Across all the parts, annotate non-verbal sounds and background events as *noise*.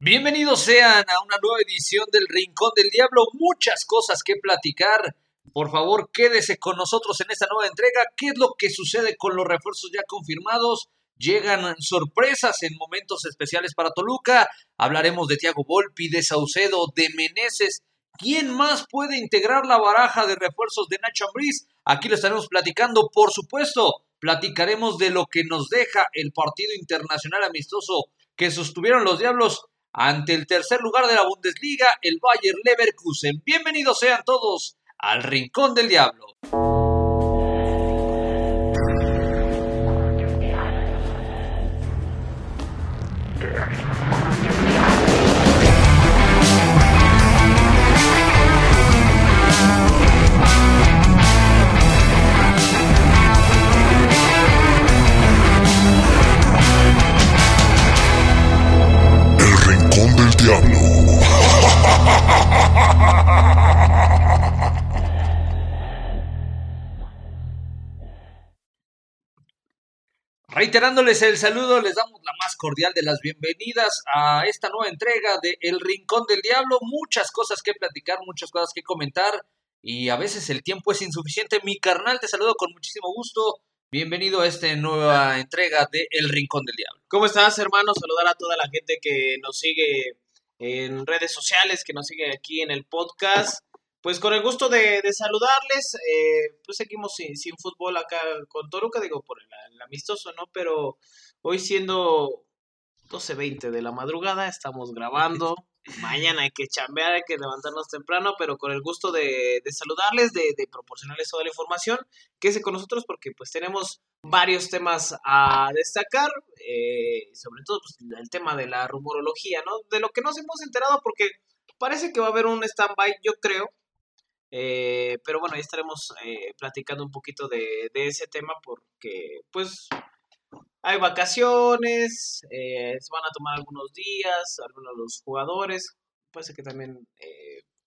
Bienvenidos sean a una nueva edición del Rincón del Diablo. Muchas cosas que platicar. Por favor, quédese con nosotros en esta nueva entrega. ¿Qué es lo que sucede con los refuerzos ya confirmados? Llegan sorpresas en momentos especiales para Toluca. Hablaremos de Tiago Volpi, de Saucedo, de Meneses. ¿Quién más puede integrar la baraja de refuerzos de Nacho Ambriz? Aquí lo estaremos platicando, por supuesto. Platicaremos de lo que nos deja el partido internacional amistoso que sostuvieron los Diablos ante el tercer lugar de la Bundesliga, el Bayer Leverkusen. Bienvenidos sean todos al Rincón del Diablo. Reiterándoles el saludo, les damos la más cordial de las bienvenidas a esta nueva entrega de El Rincón del Diablo. Muchas cosas que platicar, muchas cosas que comentar y a veces el tiempo es insuficiente. Mi carnal, te saludo con muchísimo gusto. Bienvenido a esta nueva entrega de El Rincón del Diablo. ¿Cómo estás, hermano? Saludar a toda la gente que nos sigue en redes sociales, que nos sigue aquí en el podcast. Pues con el gusto de, saludarles, eh, pues seguimos sin, fútbol acá con Toruca, digo, por el, amistoso, ¿no? Pero hoy siendo 12.20 de la madrugada, estamos grabando. *laughs* Mañana hay que chambear, hay que levantarnos temprano, pero con el gusto de, saludarles, de, proporcionarles toda la información. Quédense con nosotros porque pues tenemos varios temas a destacar, eh, sobre todo pues, el tema de la rumorología, ¿no? De lo que nos hemos enterado porque parece que va a haber un stand-by, yo creo, eh, pero bueno, ya estaremos eh, platicando un poquito de, ese tema porque pues hay vacaciones, eh, se van a tomar algunos días, algunos de los jugadores, puede ser que también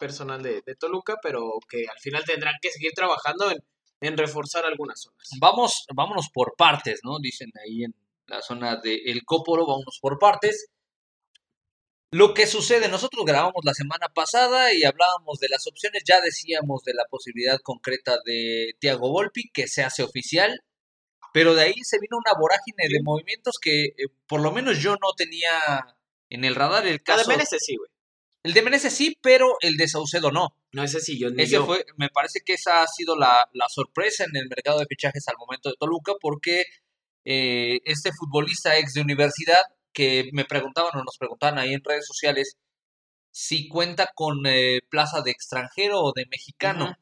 personal de, Toluca, pero que al final tendrán que seguir trabajando en, en, reforzar algunas zonas. Vamos, vámonos por partes, ¿no? Dicen ahí en la zona del El Cóporo, vámonos por partes. Lo que sucede, nosotros grabamos la semana pasada y hablábamos de las opciones, ya decíamos de la posibilidad concreta de Tiago Volpi, que se hace oficial, pero de ahí se vino una vorágine de movimientos que eh, por lo menos yo no tenía en el radar. El caso, el de Menezes sí, güey. El de Menezes sí, pero el de Saucedo no. No, ese sí, yo ni Ese fue, me parece que esa ha sido la, sorpresa en el mercado de fichajes al momento de Toluca, porque eh, este futbolista ex de universidad que me preguntaban o nos preguntaban ahí en redes sociales si cuenta con eh, plaza de extranjero o de mexicano.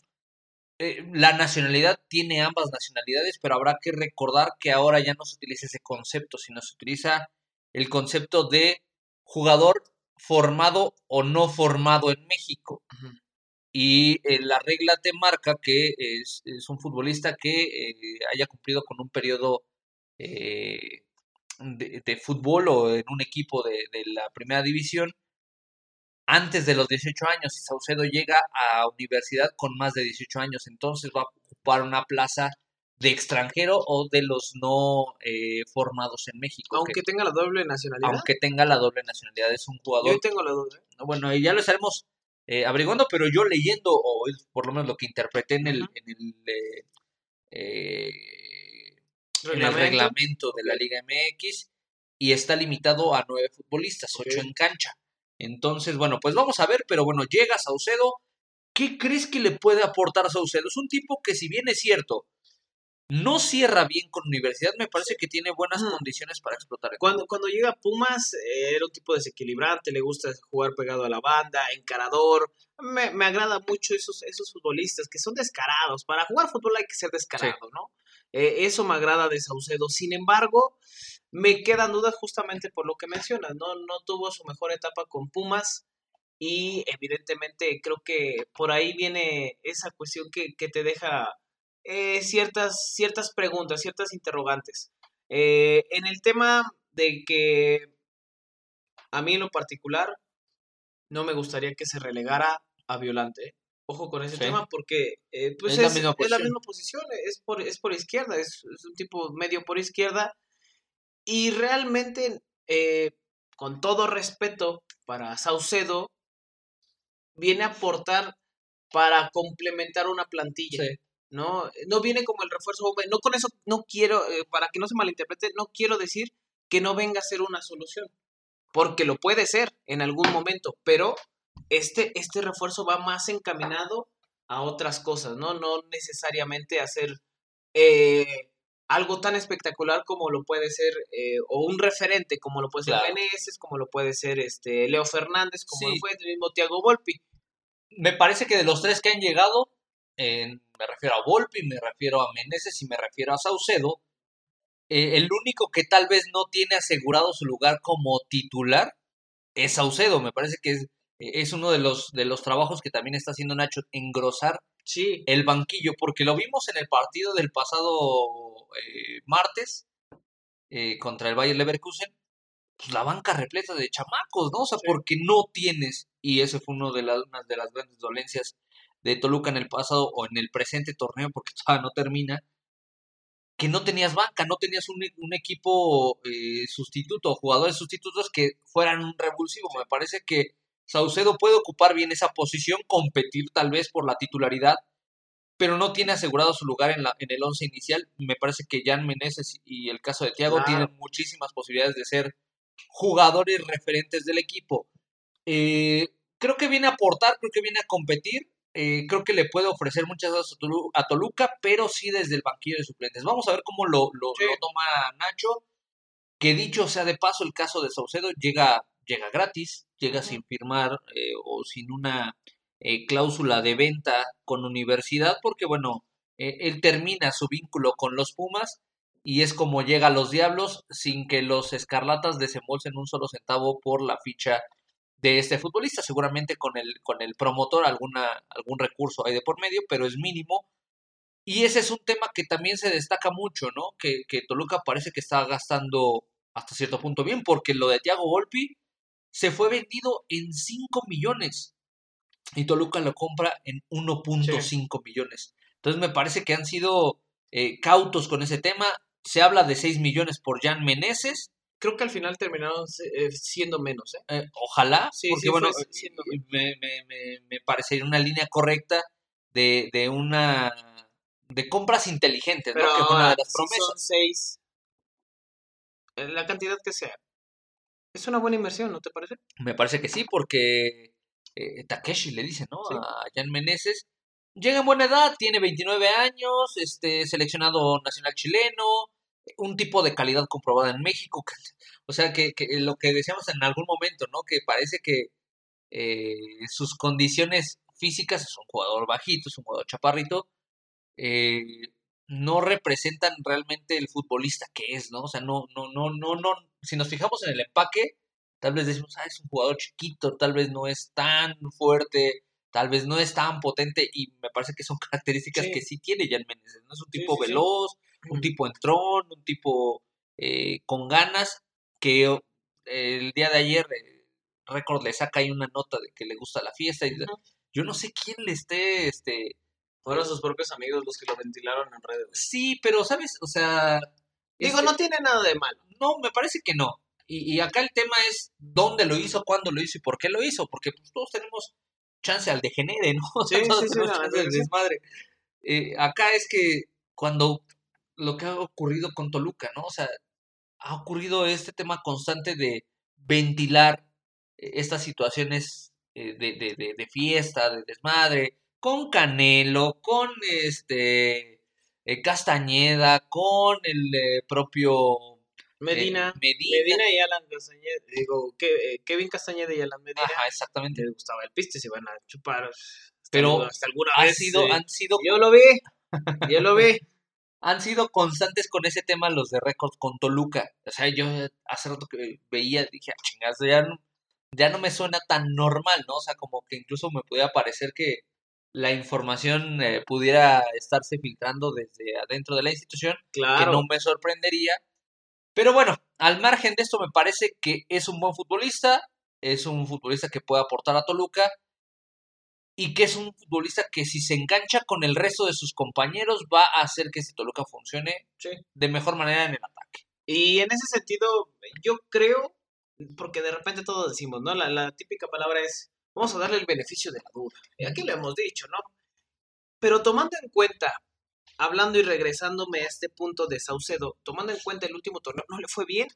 Eh, la nacionalidad tiene ambas nacionalidades, pero habrá que recordar que ahora ya no se utiliza ese concepto, sino se utiliza el concepto de jugador formado o no formado en México. Y eh, la regla te marca que es, un futbolista que haya cumplido con un periodo de, fútbol o en un equipo de, la primera división antes de los 18 años y Saucedo llega a universidad con más de 18 años, entonces va a ocupar una plaza de extranjero o de los no eh, formados en México. Aunque tenga la doble nacionalidad. Aunque tenga la doble nacionalidad, es un jugador. Yo tengo la doble. Bueno, ya lo estaremos eh, averiguando, pero yo leyendo, o por lo menos lo que interpreté en el, en el eh, en el reglamento de la Liga MX y está limitado a nueve futbolistas, ocho en cancha. Entonces, bueno, pues vamos a ver, pero bueno, llega Saucedo. ¿Qué crees que le puede aportar a Saucedo? Es un tipo que, si bien es cierto, no cierra bien con Universidad, me parece que tiene buenas condiciones para explotar. cuando, cuando llega Pumas, eh, era un tipo desequilibrante, le gusta jugar pegado a la banda, encarador. Me, me agrada mucho esos, esos futbolistas que son descarados. Para jugar fútbol hay que ser descarado, ¿no? Eh, eso me agrada de Saucedo. Sin embargo, me quedan dudas justamente por lo que mencionas, ¿no? No tuvo su mejor etapa con Pumas y evidentemente creo que por ahí viene esa cuestión que, te deja eh, ciertas, ciertas preguntas, ciertas interrogantes. Eh, en el tema de que a mí en lo particular no me gustaría que se relegara a Violante. Ojo con ese tema porque eh, pues es, la misma posición, es por, es por izquierda, es, un tipo medio por izquierda y realmente eh, con todo respeto para Saucedo, viene a aportar para complementar una plantilla. ¿no? No viene como el refuerzo No con eso, no quiero, eh, para que no se malinterprete, no quiero decir que no venga a ser una solución. Porque lo puede ser en algún momento, pero este, este refuerzo va más encaminado a otras cosas, ¿no? No necesariamente a ser eh, algo tan espectacular como lo puede ser, eh, o un referente como lo puede ser claro. como lo puede ser este Leo Fernández, como lo puede ser el mismo Thiago Volpi. Me parece que de los tres que han llegado, me refiero a Volpi, me refiero a Meneses y me refiero a Saucedo, eh, el único que tal vez no tiene asegurado su lugar como titular es Saucedo. Me parece que es, es uno de los, de los trabajos que también está haciendo Nacho, engrosar sí. el banquillo, porque lo vimos en el partido del pasado eh, martes eh, contra el Bayer Leverkusen. Pues la banca repleta de chamacos, ¿no? O sea, porque no tienes, y ese fue uno de las, una de las grandes dolencias de Toluca en el pasado o en el presente torneo, porque *laughs* todavía no termina, que no tenías banca, no tenías un, un equipo eh, sustituto, jugadores sustitutos que fueran un revulsivo. Me parece que Saucedo puede ocupar bien esa posición, competir tal vez por la titularidad, pero no tiene asegurado su lugar en, la, en el once inicial. Me parece que Jan Meneses y el caso de Thiago tienen muchísimas posibilidades de ser jugadores referentes del equipo. Eh, creo que viene a aportar, creo que viene a competir. Eh, creo que le puede ofrecer muchas cosas a Toluca, pero sí desde el banquillo de suplentes. Vamos a ver cómo lo, lo, toma Nacho. Que dicho sea de paso, el caso de Saucedo llega, llega gratis, llega sin firmar eh, o sin una eh, cláusula de venta con universidad, porque bueno, él termina su vínculo con los Pumas y es como llega a los Diablos sin que los Escarlatas desembolsen un solo centavo por la ficha de este futbolista. Seguramente con el, con el promotor alguna, algún recurso hay de por medio, pero es mínimo. Y ese es un tema que también se destaca mucho, ¿no? Que, que Toluca parece que está gastando hasta cierto punto bien, porque lo de Thiago Volpi se fue vendido en 5 millones y Toluca lo compra en 1.5 millones. Entonces me parece que han sido eh, cautos con ese tema. Se habla de 6 millones por Jan Meneses creo que al final terminaron eh, siendo menos. ¿eh? ¿eh? ojalá, porque bueno, me, me, me, parecería una línea correcta de, de una de compras inteligentes, ¿no? Que es una de las promesas. son seis, la cantidad que sea. Es una buena inversión, ¿no te parece? Me parece que sí, porque Takeshi le dice, ¿no? A Jan Meneses. Llega en buena edad, tiene 29 años, este seleccionado nacional chileno, un tipo de calidad comprobada en México. *laughs* o sea, que, lo que decíamos en algún momento, ¿no? Que parece que eh, sus condiciones físicas, es un jugador bajito, es un jugador chaparrito, eh, no representan realmente el futbolista que es, ¿no? O sea, no, no, no, no, no, si nos fijamos en el empaque, tal vez decimos, ah, es un jugador chiquito, tal vez no es tan fuerte, tal vez no es tan potente, y me parece que son *laughs* características que sí tiene Jan Méndez, ¿no? Es un tipo veloz, un tipo entrón, un tipo eh, con ganas, que el día de ayer eh, Record le saca ahí una nota de que le gusta la fiesta y yo no sé quién le esté este fueron sus propios amigos los que lo ventilaron en redes. Sí, pero sabes, o sea, digo, no tiene nada de malo. No, me parece que no. Y, acá el tema es dónde lo hizo, cuándo lo hizo y por qué lo hizo, porque pues, todos tenemos chance al degenere, ¿no? Sí, *laughs* sí, sí, desmadre. Eh, acá es que cuando lo que ha ocurrido con Toluca, ¿no? O sea, ha ocurrido este tema constante de ventilar eh, estas situaciones eh, de, de, de, fiesta, de desmadre, con Canelo, con este eh, Castañeda, con el propio Medina, Medina, y Alan Castañeda, digo, Kevin Castañeda y Alan Medina. Ajá, exactamente. Les gustaba el piste, se van a chupar. Pero hasta alguna vez. Sido, han sido. Yo lo vi, yo lo vi *laughs* han sido constantes con ese tema los de récords con Toluca. O sea, yo hace rato que veía, dije, ah, chingazo, ya no, ya no me suena tan normal, ¿no? O sea, como que incluso me podía parecer que la información eh, pudiera estarse filtrando desde adentro de la institución, claro. que no me sorprendería. Pero bueno, al margen de esto me parece que es un buen futbolista, es un futbolista que puede aportar a Toluca y que es un futbolista que si se engancha con el resto de sus compañeros va a hacer que este Toluca funcione de mejor manera en el ataque. Y en ese sentido, yo creo, porque de repente todos decimos, ¿no? La, la típica palabra es, vamos a darle el beneficio de la duda. Y aquí lo hemos dicho, ¿no? Pero tomando en cuenta, hablando y regresándome a este punto de Saucedo, tomando en cuenta el último torneo, no le fue bien.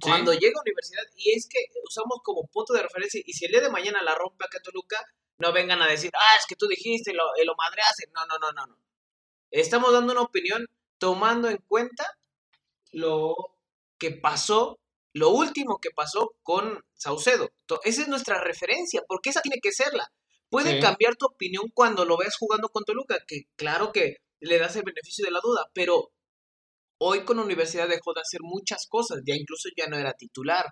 Cuando llega a universidad, y es que usamos como punto de referencia, y si el día de mañana la rompe a Toluca, no vengan a decir, ah, es que tú dijiste, lo, lo madreaste. No, no, no, no, no. Estamos dando una opinión tomando en cuenta lo que pasó, lo último que pasó con Saucedo. Esa es nuestra referencia, porque esa tiene que serla. Puede cambiar tu opinión cuando lo veas jugando con Toluca, que claro que le das el beneficio de la duda, pero hoy con Universidad dejó de hacer muchas cosas, ya incluso ya no era titular.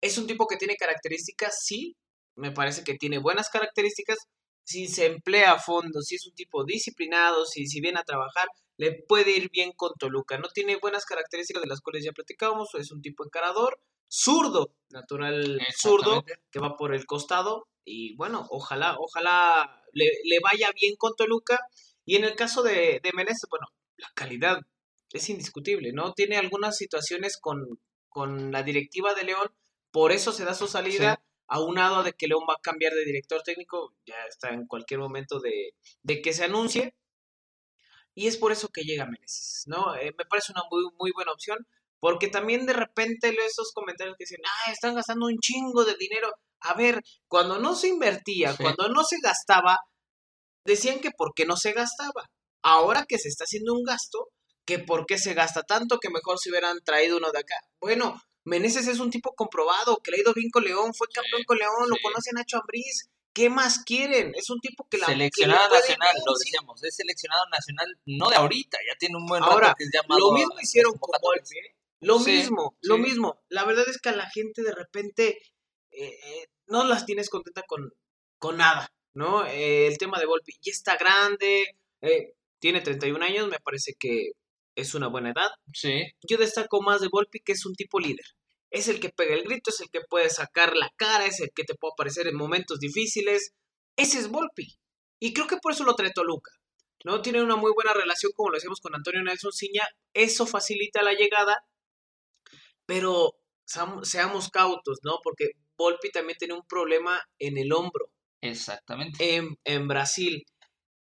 Es un tipo que tiene características, sí, me parece que tiene buenas características, si se emplea a fondo, si es un tipo disciplinado, si, si viene a trabajar, le puede ir bien con Toluca. No tiene buenas características de las cuales ya platicábamos, es un tipo encarador, zurdo, natural zurdo, que va por el costado. Y bueno, ojalá, ojalá le, vaya bien con Toluca. Y en el caso de, de Menezes, bueno, la calidad es indiscutible, ¿no? Tiene algunas situaciones con, con la directiva de León, por eso se da su salida. aunado a de que León va a cambiar de director técnico, ya está en cualquier momento de, de que se anuncie, y es por eso que llega Meneses, ¿no? Eh, me parece una muy, muy buena opción, porque también de repente leo esos comentarios que dicen, ah, están gastando un chingo de dinero. A ver, cuando no se invertía, cuando no se gastaba, decían que por qué no se gastaba. Ahora que se está haciendo un gasto, que por qué se gasta tanto, que mejor se hubieran traído uno de acá. Bueno, Meneses es un tipo comprobado, que le ha ido bien con León, fue campeón con León, lo conoce Nacho Ambriz, ¿Qué más quieren? Es un tipo que la Seleccionado nacional, lo decíamos, es seleccionado nacional, no de ahorita, ya tiene un buen Ahora, que es llamado Lo mismo hicieron con Volpi, ¿eh? Lo mismo, lo mismo. La verdad es que a la gente de repente eh, eh, no las tienes contenta con, con nada, ¿no? el tema de Volpi ya está grande, tiene 31 años, me parece que es una buena edad. Sí. Yo destaco más de Volpi que es un tipo líder es el que pega el grito, es el que puede sacar la cara, es el que te puede aparecer en momentos difíciles. Ese es Volpi. Y creo que por eso lo trae Toluca. ¿no? Tiene una muy buena relación, como lo decíamos con Antonio Nelson Ciña. Eso facilita la llegada, pero seamos cautos, ¿no? Porque Volpi también tiene un problema en el hombro. Exactamente. En, en Brasil.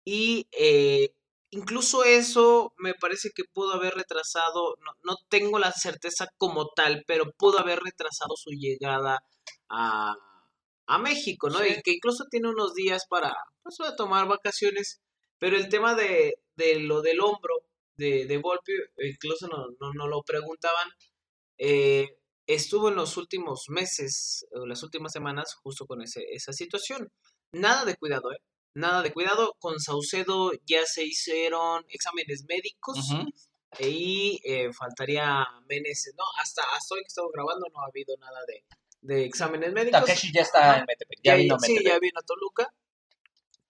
Y eh, Incluso eso me parece que pudo haber retrasado, no, no, tengo la certeza como tal, pero pudo haber retrasado su llegada a, a México, ¿no? Y que incluso tiene unos días para, pues, tomar vacaciones, pero el tema de, de lo del hombro de, de Volpi, incluso no, no, no lo preguntaban, eh, estuvo en los últimos meses, o las últimas semanas, justo con ese, esa situación. Nada de cuidado, ¿eh? nada de cuidado. Con Saucedo ya se hicieron exámenes médicos. Y eh, faltaría Meneses, ¿no? Hasta, hasta hoy que estamos grabando no ha habido nada de, de exámenes médicos. Takeshi ya está en Metepec, ya, vino Sí, ya vino a Toluca.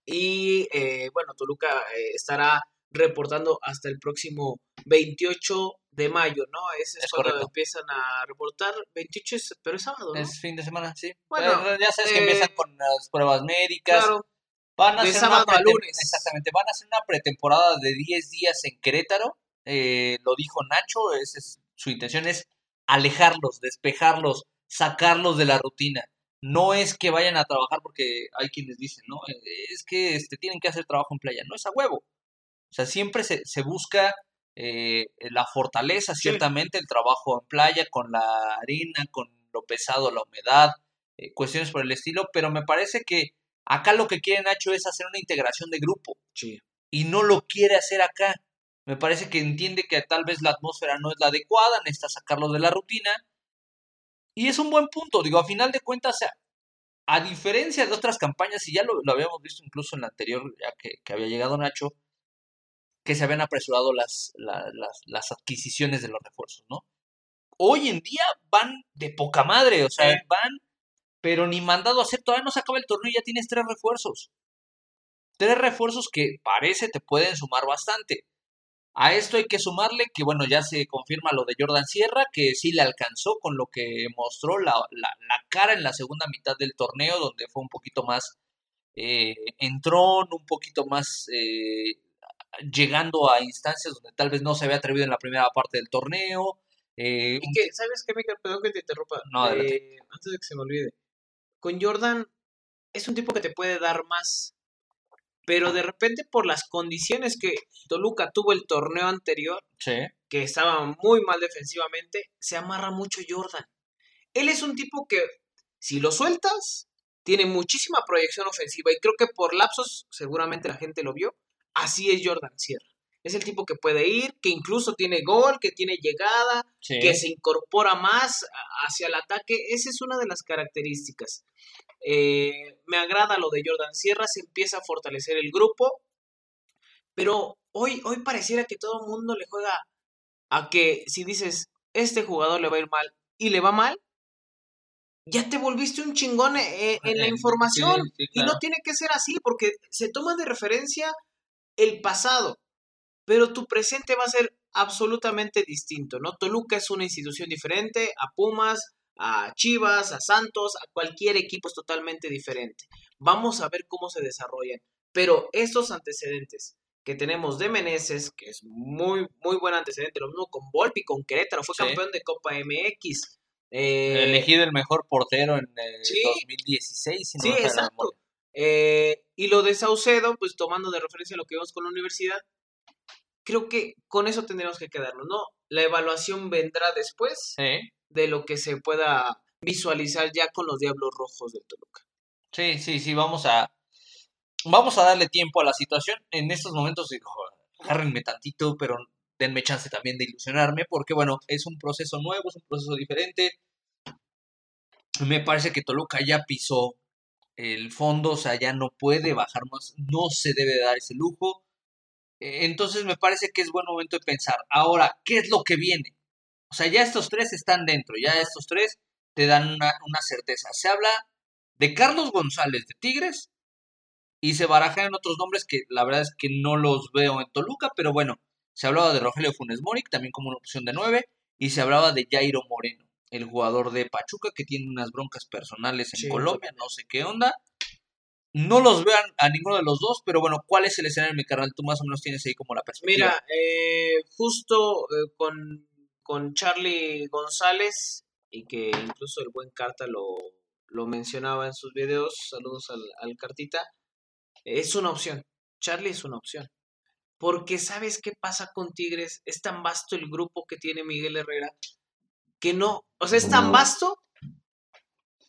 Y eh, bueno, Toluca eh, estará reportando hasta el próximo 28 de mayo, ¿no? Ese es, cuando empiezan a reportar. 28 es, pero es sábado, ¿no? Es fin de semana, sí. Bueno, ya sabes que empiezan con las pruebas médicas. Claro. Van a hacer una lunes. Exactamente, van a hacer una pretemporada de 10 días en Querétaro. Eh, lo dijo Nacho, es, su intención es alejarlos, despejarlos, sacarlos de la rutina. No es que vayan a trabajar porque hay quienes dicen, no, eh, es que este, tienen que hacer trabajo en playa. No es a huevo. O sea, siempre se, se busca eh, la fortaleza, ciertamente, el trabajo en playa, con la arena, con lo pesado, la humedad, cuestiones por el estilo, pero me parece que Acá lo que quiere Nacho es hacer una integración de grupo. Y no lo quiere hacer acá. Me parece que entiende que tal vez la atmósfera no es la adecuada, necesita sacarlo de la rutina. Y es un buen punto. Digo, a final de cuentas, a diferencia de otras campañas, y ya lo, habíamos visto incluso en la anterior, ya que, había llegado Nacho, que se habían apresurado las, las, las, adquisiciones de los refuerzos, ¿no? Hoy en día van de poca madre, o sea, van pero ni mandado a hacer, todavía no se acaba el torneo y ya tienes tres refuerzos. Tres refuerzos que parece te pueden sumar bastante. A esto hay que sumarle que, bueno, ya se confirma lo de Jordan Sierra, que sí le alcanzó con lo que mostró la, cara en la segunda mitad del torneo, donde fue un poquito más eh, entrón, un poquito más eh, llegando a instancias donde tal vez no se había atrevido en la primera parte del torneo. Eh, Y que, ¿sabes qué, Michael? Perdón que te interrumpa. No, adelante. Eh, antes de que se me olvide. Con Jordan es un tipo que te puede dar más. Pero de repente, por las condiciones que Toluca tuvo el torneo anterior, sí. que estaba muy mal defensivamente, se amarra mucho Jordan. Él es un tipo que, si lo sueltas, tiene muchísima proyección ofensiva. Y creo que por lapsos, seguramente la gente lo vio. Así es Jordan Sierra. Es el tipo que puede ir, que incluso tiene gol, que tiene llegada, sí. que se incorpora más hacia el ataque. Esa es una de las características. Eh, me agrada lo de Jordan Sierra, se empieza a fortalecer el grupo, pero hoy, hoy pareciera que todo el mundo le juega a que si dices, este jugador le va a ir mal y le va mal, ya te volviste un chingón eh, en la *laughs* información. sí, sí, Y no tiene que ser así, porque se toma de referencia el pasado, pero tu presente va a ser absolutamente distinto, ¿no? Toluca es una institución diferente a Pumas, a Chivas, a Santos, a cualquier equipo es totalmente diferente. Vamos a ver cómo se desarrollan, pero estos antecedentes que tenemos de Meneses, que es muy, muy buen antecedente, lo mismo con Volpi, con Querétaro, fue Sí. campeón de Copa MX. eh, Elegido el mejor portero en eh, Sí. 2016. Si no Sí, exacto. Eh, y lo de Saucedo, pues tomando de referencia lo que vimos con la universidad, creo que con eso tendríamos que quedarnos, ¿no? La evaluación vendrá después de lo que se pueda visualizar ya con los Diablos Rojos del Toluca. Sí, sí, sí, vamos a vamos a darle tiempo a la situación. En estos momentos, digo, agárrenme tantito, pero denme chance también de ilusionarme, porque bueno, es un proceso nuevo, es un proceso diferente. Me parece que Toluca ya pisó el fondo, o sea, ya no puede bajar más, no se debe dar ese lujo. Eh, Entonces me parece que es buen momento de pensar, ahora, ¿qué es lo que viene? O sea, ya estos tres están dentro, ya estos tres te dan una, una certeza. Se habla de Carlos González de Tigres y se barajan otros nombres que la verdad es que no los veo en Toluca, pero bueno, se hablaba de Rogelio Funes Mori, también como una opción de nueve, y se hablaba de Jairo Moreno, el jugador de Pachuca que tiene unas broncas personales en Sí, Colombia, no sé qué onda. No los vean a ninguno de los dos, pero bueno, ¿cuál es el escenario, mi carnal? Tú más o menos tienes ahí como la perspectiva. Mira, eh, justo eh, con, con Charlie González, y que incluso el buen Carta lo, lo mencionaba en sus videos, saludos al, al Cartita, es una opción. Charlie es una opción. Porque ¿sabes qué pasa con Tigres? Es tan vasto el grupo que tiene Miguel Herrera que no, o sea, es tan vasto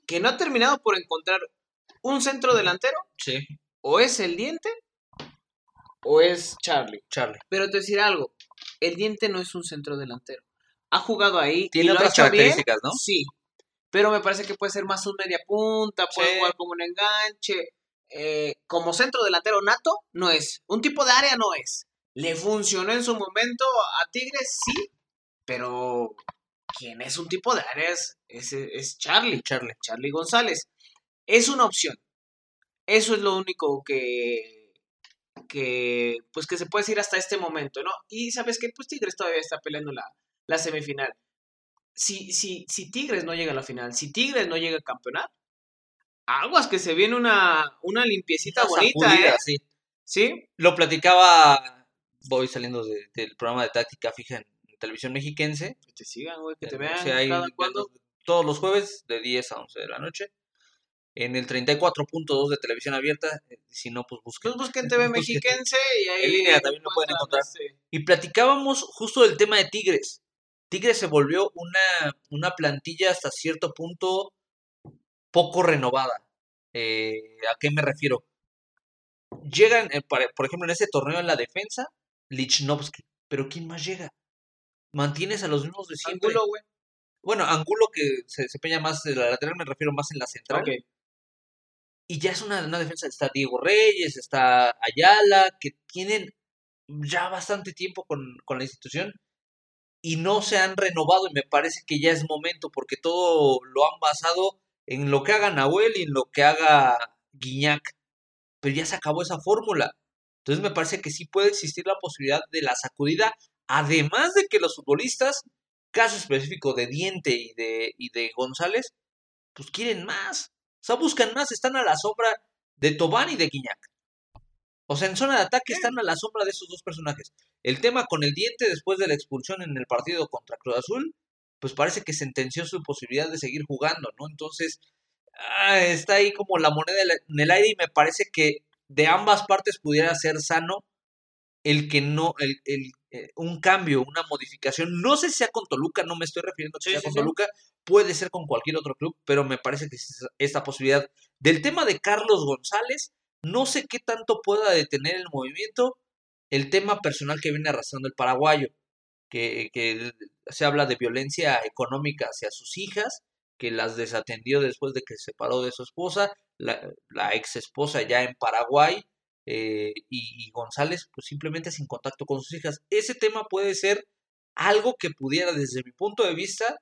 que no ha terminado por encontrar un centro delantero, Sí, o es el diente o es Charlie. Charlie. Pero te decir algo, el diente no es un centro delantero. Ha jugado ahí. y Tiene ha otras bien, características, ¿no? Sí. Pero me parece que puede ser más un media punta, puede Sí. jugar como un enganche. eh, como centro delantero nato, no es. Un tipo de área no es. Le funcionó en su momento a Tigres, sí. Pero quien es un tipo de área es, es, es Charlie. Charlie. Charlie González. Es una opción. Eso es lo único que, que, pues que se puede decir hasta este momento, ¿no? Y sabes que pues Tigres todavía está peleando la, la semifinal. Si, si, si Tigres no llega a la final, si Tigres no llega a campeonar, aguas que se viene una, una limpiecita Una bonita, sacudida, ¿eh? sí. Sí, Lo platicaba, voy saliendo de- del programa de táctica fija en televisión mexiquense. que te sigan, güey, que te vean o sea, cada cuando. Todos los jueves de 10 a 11 de la noche. En el 34.2 de televisión abierta. eh, Si no, pues busquen. Pues busquen *laughs* TV Busquen. mexiquense y ahí En línea también lo pueden encontrar. Y platicábamos justo del tema de Tigres. Tigres se volvió una, una plantilla hasta cierto punto poco renovada. Eh, ¿A qué me refiero? Llegan, eh, para- por ejemplo, en ese torneo en la defensa, Lichnowsky. Pero ¿quién más llega? Mantienes a los mismos de siempre. Angulo, güey. Bueno, Angulo que se desempeña más de la lateral, me refiero más en la central. Y ya es una, una defensa. Está Diego Reyes, está Ayala, que tienen ya bastante tiempo con, con la institución y no se han renovado. Y me parece que ya es momento, porque todo lo han basado en lo que haga Nahuel y en lo que haga Guiñac. Pero ya se acabó esa fórmula. Entonces me parece que sí puede existir la posibilidad de la sacudida, además de que los futbolistas, caso específico de Diente y de, y de González, pues quieren más. O sea, buscan más, están a la sombra de Tobán y de Guiñac. O sea, en zona de ataque están a la sombra de esos dos personajes. El tema con el diente después de la expulsión en el partido contra Cruz Azul pues parece que sentenció su posibilidad de seguir jugando, ¿no? Entonces, ah, está ahí como la moneda en el aire y me parece que de ambas partes pudiera ser sano el que no, el, el eh, un cambio, una modificación. No sé si sea con Toluca, no me estoy refiriendo a que sea con Toluca, puede ser con cualquier otro club, pero me parece que es esta posibilidad. Del tema de Carlos González, no sé qué tanto pueda detener el movimiento, el tema personal que viene arrastrando el paraguayo, que, que se habla de violencia económica hacia sus hijas, que las desatendió después de que se separó de su esposa, la, la ex esposa ya en Paraguay, eh, y, González pues simplemente sin contacto con sus hijas. Ese tema puede ser algo que pudiera desde mi punto de vista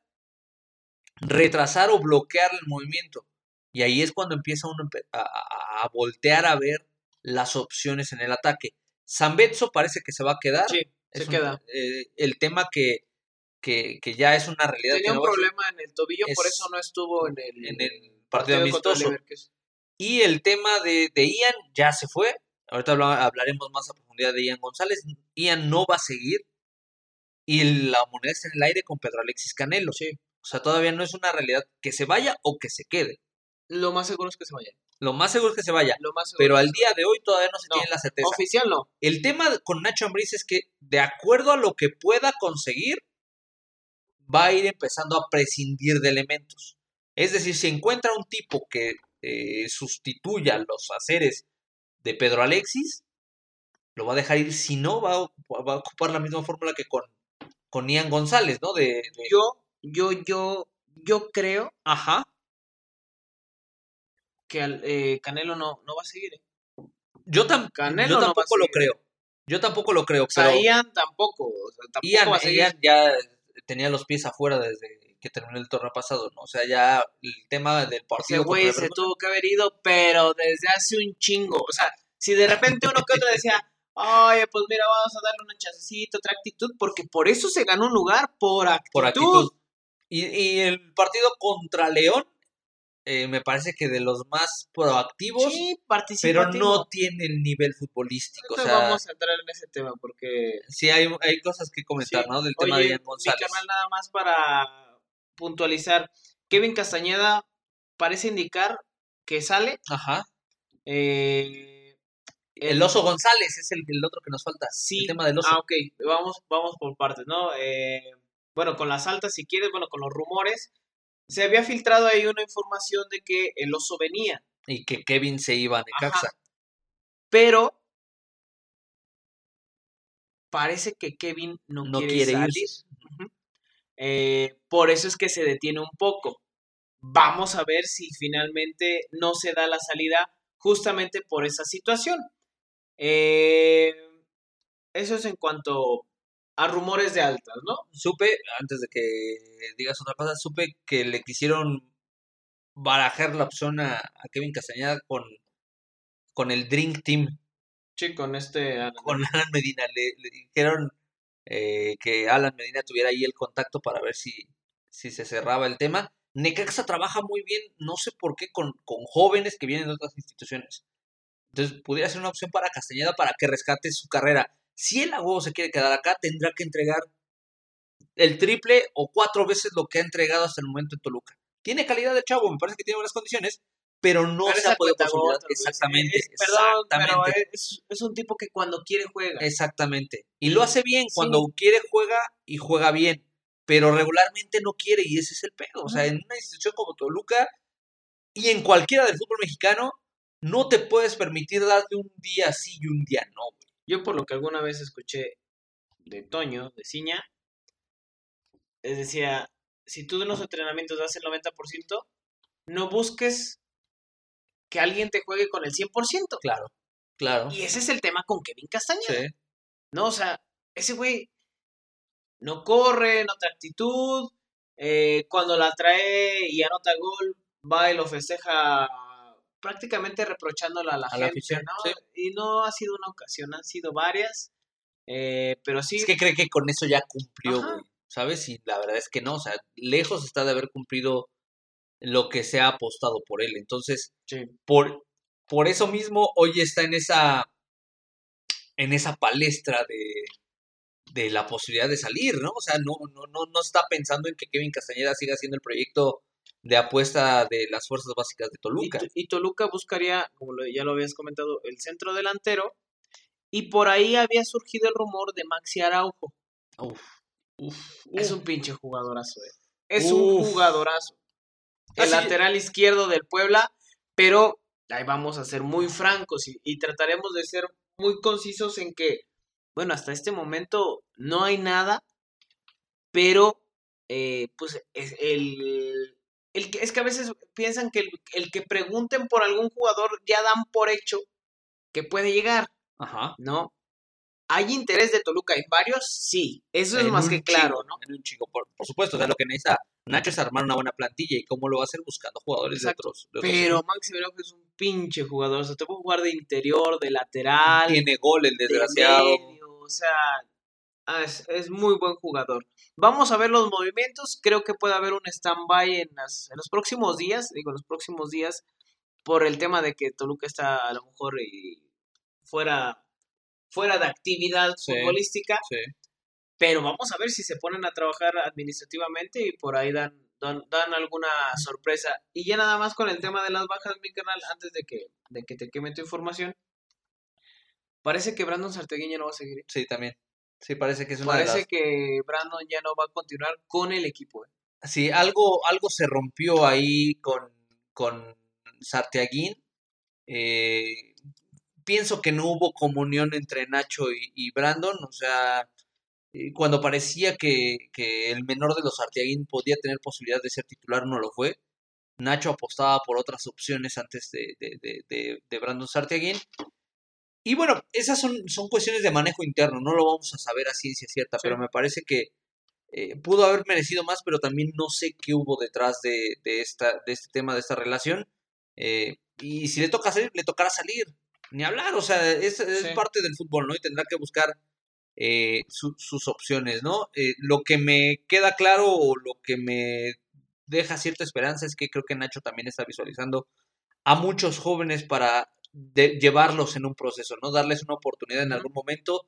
retrasar o bloquear el movimiento. Y ahí es cuando empieza uno a, voltear a ver las opciones en el ataque. Zambetso parece que se va a quedar. Sí, se queda. Eh, el tema que, que, que, ya es una realidad. Tenía un problema en el tobillo, por eso no estuvo en el, en el partido, amistoso. Y el tema de, de Ian ya se fue. Ahorita hablaremos más a profundidad de Ian González. Ian no va a seguir. Y la moneda está en el aire con Pedro Alexis Canelo. Sí. O sea, todavía no es una realidad que se vaya o que se quede. Lo más seguro es que se vaya. Lo más seguro es que se vaya. pero al día de hoy todavía no se tiene la certeza. Oficial no. El tema con Nacho Ambriz es que, de acuerdo a lo que pueda conseguir, va a ir empezando a prescindir de elementos. Es decir, si encuentra un tipo que eh, sustituya los haceres de Pedro Alexis, lo va a dejar ir. Si no, va a, va a ocupar la misma fórmula que con, con Ian González, ¿no? De, Yo, yo, yo, yo creo. Ajá. Que eh, Canelo no, no va a seguir. ¿eh? Yo, tampoco lo creo. Yo tampoco lo creo. Pero Ian tampoco. Ian, Ian ya tenía los pies afuera desde que terminó el torneo pasado, ¿no? O sea, ya el tema del partido. Ese güey se tuvo que haber ido, pero desde hace un chingo. O sea, si de repente uno que otro decía, oye, pues mira, vamos a darle una chancecita, otra actitud, porque por eso se ganó un lugar, por actitud. Por actitud. Y, y el partido contra León, eh, me parece que de los más proactivos, sí, pero no tiene el nivel futbolístico. o sea, vamos a entrar en ese tema porque... Sí, hay, hay cosas que comentar, ¿no? Del tema de Ian González. Mi canal nada más para puntualizar. Kevin Castañeda parece indicar que sale. Ajá. Eh, el Oso González es el, otro que nos falta. Sí. El tema del Oso. Ah, ok. Vamos, vamos por partes, ¿no? Eh, bueno, con las altas, si quieres, bueno, con los rumores. Se había filtrado ahí una información de que el Oso venía. Y que Kevin se iba de Caxa. Pero parece que Kevin no, quiere, salir. Eh, por eso es que se detiene un poco. Vamos a ver si finalmente no se da la salida justamente por esa situación. Eh, eso es en cuanto a rumores de altas, ¿no? Supe, antes de que digas otra cosa, supe que le quisieron barajar la opción a, Kevin Castañeda con, con el Drink Team. Sí, con este... Con Alan Medina. le dijeron, eh, que Alan Medina tuviera ahí el contacto para ver si, si se cerraba el tema. Necaxa trabaja muy bien, no sé por qué, con, con jóvenes que vienen de otras instituciones. Entonces, pudiera ser una opción para Castañeda para que rescate su carrera. Si el agua se quiere quedar acá, tendrá que entregar el triple o cuatro veces lo que ha entregado hasta el momento en Toluca. Tiene calidad de chavo, me parece que tiene buenas condiciones, pero no se ha podido Exactamente. perdón, pero es, un tipo que cuando quiere juega. Exactamente. Y lo hace bien. Cuando quiere juega y juega bien. Pero regularmente no quiere y ese es el pedo. O sea, en una institución como Toluca y en cualquiera del fútbol mexicano, no te puedes permitir darte un día sí y un día no. Yo por lo que alguna vez escuché de Toño, de Ciña, les decía, si tú de los entrenamientos das el 90%, no busques que alguien te juegue con el 100%. Claro, claro. Y ese es el tema con Kevin Castañeda. No, o sea, ese güey no corre, no trae actitud. Eh, cuando la trae y anota gol, va y lo festeja prácticamente reprochándola a la gente, ¿no? Y no ha sido una ocasión, han sido varias. Eh, pero sí. Es que cree que con eso ya cumplió, ¿sabes? Y la verdad es que no, o sea, lejos está de haber cumplido lo que se ha apostado por él. Entonces, por, por eso mismo hoy está en esa, en esa palestra de, de la posibilidad de salir, ¿no? O sea, no, no, no, no está pensando en que Kevin Castañeda siga haciendo el proyecto de apuesta de las fuerzas básicas de Toluca. Y, Toluca buscaría, como ya lo habías comentado, el centro delantero. Y por ahí había surgido el rumor de Maxi Araujo. es un pinche jugadorazo, eh. Es un jugadorazo. El lateral izquierdo del Puebla, pero ahí vamos a ser muy francos y, trataremos de ser muy concisos en que, bueno, hasta este momento no hay nada, pero eh, pues el, el que, es que a veces piensan que el, que pregunten por algún jugador ya dan por hecho que puede llegar. Ajá. ¿No? ¿Hay interés de Toluca en varios? Sí, eso es más que claro, ¿no? En un chico, por, supuesto, o sea, lo que necesita Nacho es armar una buena plantilla y cómo lo va a hacer buscando jugadores de otros. Pero Maxi es un pinche jugador, o sea, te puede jugar de interior, de lateral. Tiene gol el desgraciado. o sea, Ah, es, muy buen jugador. Vamos a ver los movimientos. Creo que puede haber un stand-by en, en, los próximos días. Digo, en los próximos días. Por el tema de que Toluca está a lo mejor eh, fuera, fuera de actividad futbolística. Pero vamos a ver si se ponen a trabajar administrativamente y por ahí dan, dan, alguna sorpresa. Y ya nada más con el tema de las bajas, mi canal, antes de que, de que te queme tu información. Parece que Brandon Sarteguín no va a seguir. Sí, también. Sí, parece que es una Parece que Brandon ya no va a continuar con el equipo. ¿eh? Sí, algo, algo se rompió ahí con, con Sarteaguín. Eh, pienso que no hubo comunión entre Nacho y, Brandon. O sea, eh, cuando parecía que, que, el menor de los Sarteaguín podía tener posibilidad de ser titular, no lo fue. Nacho apostaba por otras opciones antes de, de, de, de Brandon Sarteaguín. Y bueno, esas son, son cuestiones de manejo interno, no lo vamos a saber a ciencia cierta, pero me parece que eh, pudo haber merecido más, pero también no sé qué hubo detrás de, de, esta, de este tema, de esta relación. Eh, y si le toca salir, le tocará salir, ni hablar, o sea, es, parte del fútbol, ¿no? Y tendrá que buscar eh, sus opciones, ¿no? lo que me queda claro o lo que me deja cierta esperanza es que creo que Nacho también está visualizando a muchos jóvenes para de llevarlos en un proceso, ¿no? Darles una oportunidad en algún momento,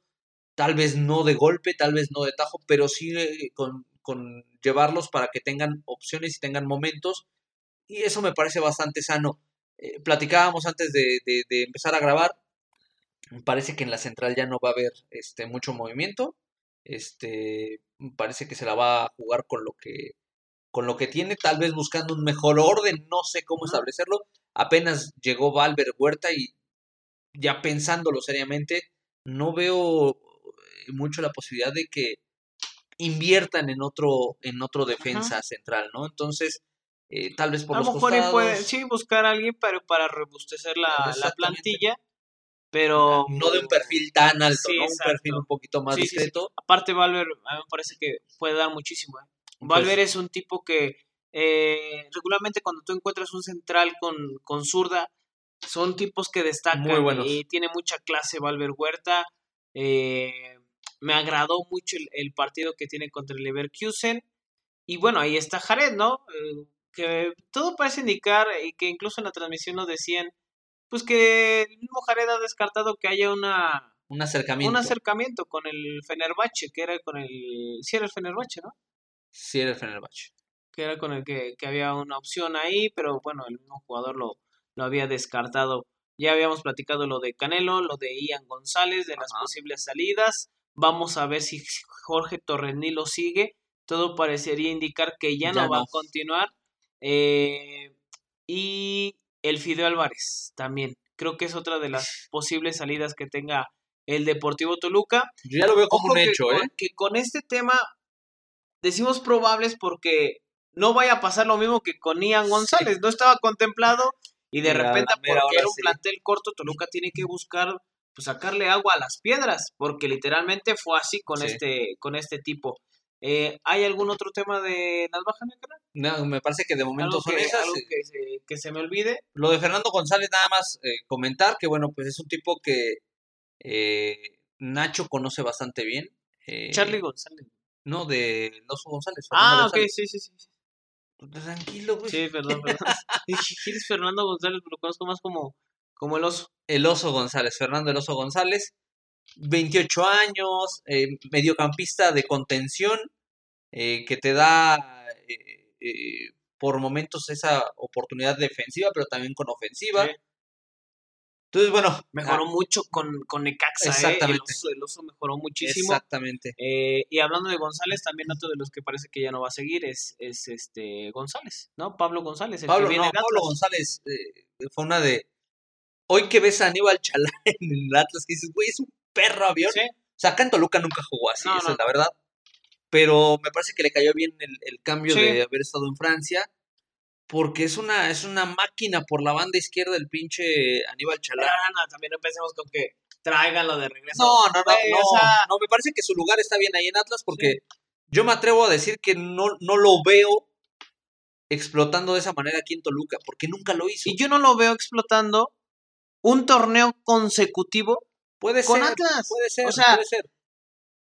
tal vez no de golpe, tal vez no de tajo, pero sí eh, con, con llevarlos para que tengan opciones y tengan momentos. Y eso me parece bastante sano. Eh, platicábamos antes de, de, empezar a grabar. Parece que en la central ya no va a haber este, mucho movimiento. Este, parece que se la va a jugar con lo que, con lo que tiene, tal vez buscando un mejor orden, no sé cómo establecerlo, apenas llegó Valver Huerta y ya pensándolo seriamente, no veo eh, mucho la posibilidad de que inviertan en otro, en otro defensa central, ¿no? Entonces, eh, tal vez por a lo mejor puede, sí, buscar a alguien para, para rebustecer la, la plantilla, pero... No de un perfil tan alto, ¿no? Un perfil un poquito más discreto. Aparte, Valver, a mí me parece que puede dar muchísimo, ¿eh? Pues Valver es un tipo que eh, regularmente cuando tú encuentras un central con, con zurda, son tipos que destacan y tiene mucha clase Valver Huerta. Eh, me agradó mucho el, partido que tiene contra el Leverkusen. Y bueno, ahí está Jared, ¿no? Eh, que todo parece indicar y que incluso en la transmisión nos decían, pues que el mismo Jared ha descartado que haya una... Un acercamiento. Un acercamiento con el Fenerbahce, que era con el... Sí era el Fenerbahce, ¿no? Sí era el Fenerbahce que era con el que, había una opción ahí, pero bueno, el mismo jugador lo, lo había descartado. Ya habíamos platicado lo de Canelo, lo de Ian González, de las posibles salidas. Vamos a ver si Jorge Torrení lo sigue. Todo parecería indicar que ya, no, va a continuar. Eh, y el Fideo Álvarez también. Creo que es otra de las posibles salidas que tenga el Deportivo Toluca. Yo ya lo veo como un hecho, ¿eh? Que con este tema decimos probables porque no vaya a pasar lo mismo que con Ian González. No estaba contemplado y de repente, porque era un plantel corto, Toluca tiene que buscar pues, sacarle agua a las piedras, porque literalmente fue así con, este, con este tipo. Eh, ¿Hay algún otro tema de las bajas No, me parece que de momento son esas. Algo eh, que se, me olvide. Lo de Fernando González, nada más eh, comentar que, bueno, pues es un tipo que Nacho conoce bastante bien. Charlie González. No, de Loso González. ah, ok, sí, sí, sí. Tranquilo, güey. Sí, perdón, perdón. *laughs* ¿Quién es Fernando González? Lo conozco más como, como el oso. El oso González, Fernando el oso González. 28 años, eh, mediocampista de contención, eh, que te da eh, por momentos esa oportunidad defensiva, pero también con ofensiva. Sí. Entonces, bueno, Mejoró ah, mucho con, con Necaxa. Exactamente. El oso, el oso mejoró muchísimo. Exactamente. Y hablando de González, también otro de los que parece que ya no va a seguir es, es este González, ¿no? Pablo González, el Pablo, que viene no, Pablo. González eh, fue una de. Hoy que ves a Aníbal Chalá *laughs* en el Atlas, que dices, güey, es un perro avión. Sí, O sea, acá en Toluca nunca jugó así, No, esa no. es la verdad. Pero me parece que le cayó bien el, el cambio Sí. de haber estado en Francia. Porque es una, es una máquina por la banda izquierda el pinche Aníbal Chalá. no, no, también no pensemos con que tráiganlo de regreso. No, no, no, Güey, no, o sea, no, me parece que su lugar está bien ahí en Atlas porque yo me atrevo a decir que no, no lo veo explotando de esa manera aquí en Toluca, porque nunca lo hizo. y yo no lo veo explotando un torneo consecutivo. Puede con ser, Atlas, puede ser, o sea, puede ser.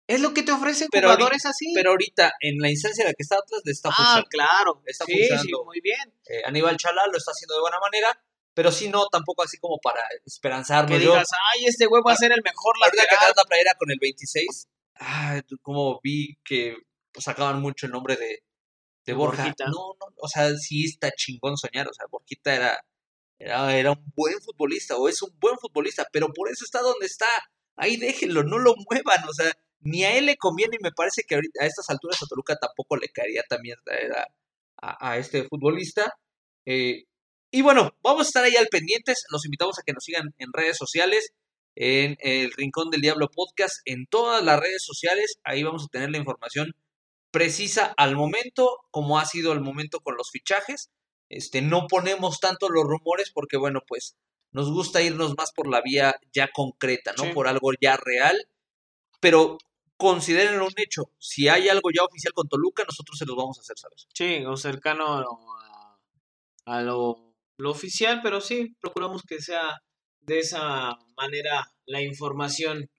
Es lo que te ofrecen Pero jugadores así. Pero ahorita, en la instancia en la que está Atlas, le está ah, funcionando. claro. Está sí, sí, funcionando. muy bien. Eh, Aníbal Chalá lo está haciendo de buena manera, pero sí no, tampoco así como para esperanzarme. Que Yo, digas, ay, este güey va a ser el mejor ahorita que lateral. traes la playera con el 26, ay, como vi que pues, sacaban mucho el nombre de, de Borja. Borjita. No, no, o sea, sí está chingón soñar, o sea, Borjita era, era, era un buen futbolista, o es un buen futbolista, pero por eso está donde está. Ahí déjenlo, no lo muevan, o sea, ni a él le conviene y me parece que a estas alturas a Toluca tampoco le caería también traer a, a- a este futbolista. Eh, y bueno, vamos a estar ahí al pendientes, los invitamos a que nos sigan en redes sociales, en el Rincón del Diablo Podcast, en todas las redes sociales, ahí vamos a tener la información precisa al momento, como ha sido el momento con los fichajes. Este, no ponemos tanto los rumores porque, bueno, pues nos gusta irnos más por la vía ya concreta, ¿no? Sí. Por algo ya real, pero considérenlo un hecho. Si hay algo ya oficial con Toluca, nosotros se los vamos a hacer saber. Sí, o cercano a, a lo, lo oficial, pero sí, procuramos que sea de esa manera la información.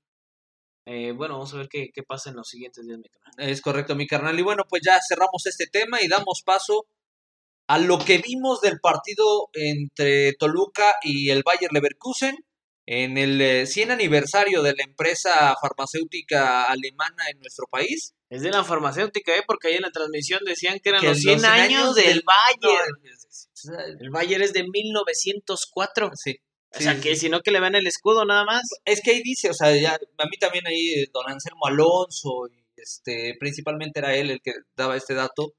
Eh, bueno, vamos a ver qué, qué pasa en los siguientes días, mi canal. Es correcto, mi carnal. Y bueno, pues ya cerramos este tema y damos paso a lo que vimos del partido entre Toluca y el Bayer Leverkusen en el eh, 100 aniversario de la empresa farmacéutica alemana en nuestro país. Es de la farmacéutica, ¿eh? Porque ahí en la transmisión decían que eran Que los 100 años del. No, es- El Bayern es de 1904. sí. O sea, sí, que sí. si no que le ven el escudo nada más. Es que ahí dice, o sea, ya, a mí también ahí eh, don Anselmo Alonso, y este, principalmente era él el que daba este dato,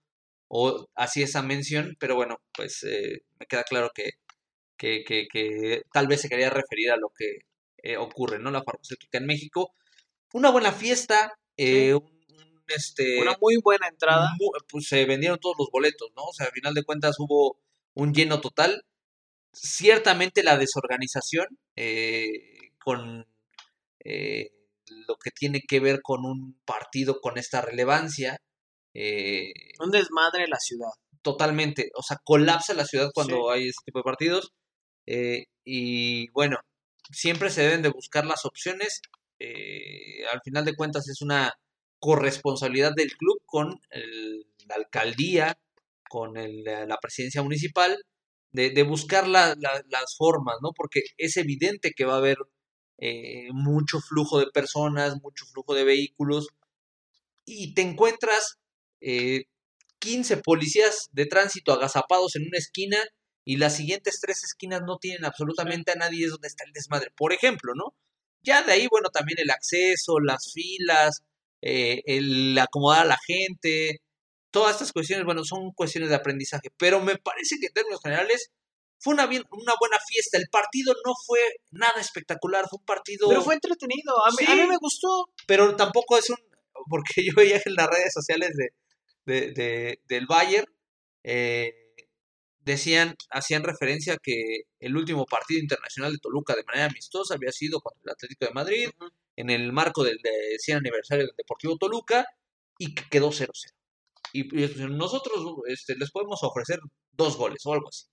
o hacía esa mención, pero bueno, pues eh, me queda claro que, que, que, que tal vez se quería referir a lo que eh, ocurre, ¿no? La farmacéutica en México. Una buena fiesta, eh, un, un, este, Una muy buena entrada. pues se vendieron todos los boletos, ¿no? O sea, al final de cuentas hubo un lleno total. Ciertamente la desorganización eh, con eh, lo que tiene que ver con un partido con esta relevancia, eh, Un desmadre la ciudad. totalmente, o sea, colapsa la ciudad cuando Sí. hay este tipo de partidos. eh, y bueno, siempre se deben de buscar las opciones. eh, al final de cuentas es una corresponsabilidad del club con el- la alcaldía, con el- la presidencia municipal, de, de buscar la- la- las formas, ¿no? Porque es evidente que va a haber eh, mucho flujo de personas, mucho flujo de vehículos, y te encuentras eh, 15 policías de tránsito agazapados en una esquina y las siguientes tres esquinas no tienen absolutamente a nadie, es donde está el desmadre. Por ejemplo, ¿no? Ya de ahí, bueno, también el acceso, las filas, eh, el acomodar a la gente, todas estas cuestiones, bueno, son cuestiones de aprendizaje, pero me parece que en términos generales fue una, bien, una buena fiesta. El partido no fue nada espectacular, fue un partido... Pero fue entretenido. A mí, a mí me gustó. pero tampoco es un porque *laughs* yo veía en las redes sociales de, de, de- del Bayern eh, decían hacían referencia que el último partido internacional de Toluca de manera amistosa había sido contra el Atlético de Madrid en el marco del de 100 aniversario del Deportivo Toluca y que quedó 0-0 y, y nosotros este, les podemos ofrecer dos goles o algo así.